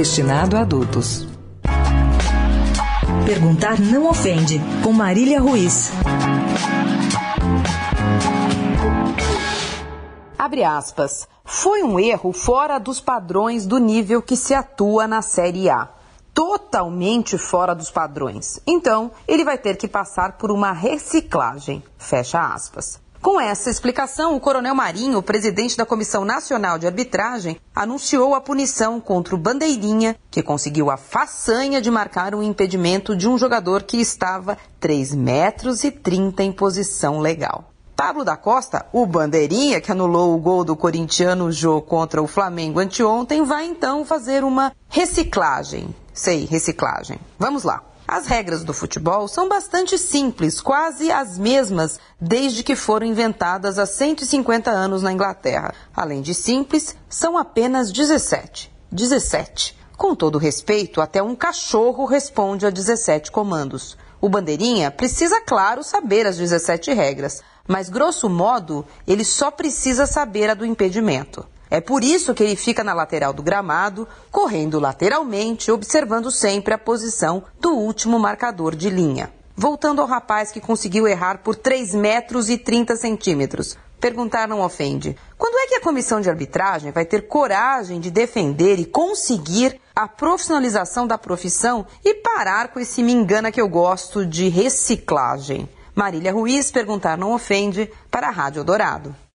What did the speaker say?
destinado a adultos. Perguntar não ofende, com Marília Ruiz. Abre aspas. Foi um erro fora dos padrões do nível que se atua na Série A. Totalmente fora dos padrões. Então, ele vai ter que passar por uma reciclagem. Fecha aspas. Com essa explicação, o Coronel Marinho, presidente da Comissão Nacional de Arbitragem, anunciou a punição contra o Bandeirinha, que conseguiu a façanha de marcar um impedimento de um jogador que estava 3 metros e 30 em posição legal. Pablo da Costa, o bandeirinha que anulou o gol do corintiano Jô contra o Flamengo anteontem, vai então fazer uma reciclagem. Sei, reciclagem. Vamos lá. As regras do futebol são bastante simples, quase as mesmas desde que foram inventadas há 150 anos na Inglaterra. Além de simples, são apenas 17. 17. Com todo respeito, até um cachorro responde a 17 comandos. O bandeirinha precisa, claro, saber as 17 regras, mas grosso modo, ele só precisa saber a do impedimento. É por isso que ele fica na lateral do gramado, correndo lateralmente, observando sempre a posição do último marcador de linha. Voltando ao rapaz que conseguiu errar por 3 metros e 30 centímetros. Perguntar não ofende. Quando é que a comissão de arbitragem vai ter coragem de defender e conseguir a profissionalização da profissão e parar com esse me engana que eu gosto de reciclagem? Marília Ruiz, perguntar não ofende, para a Rádio Dourado.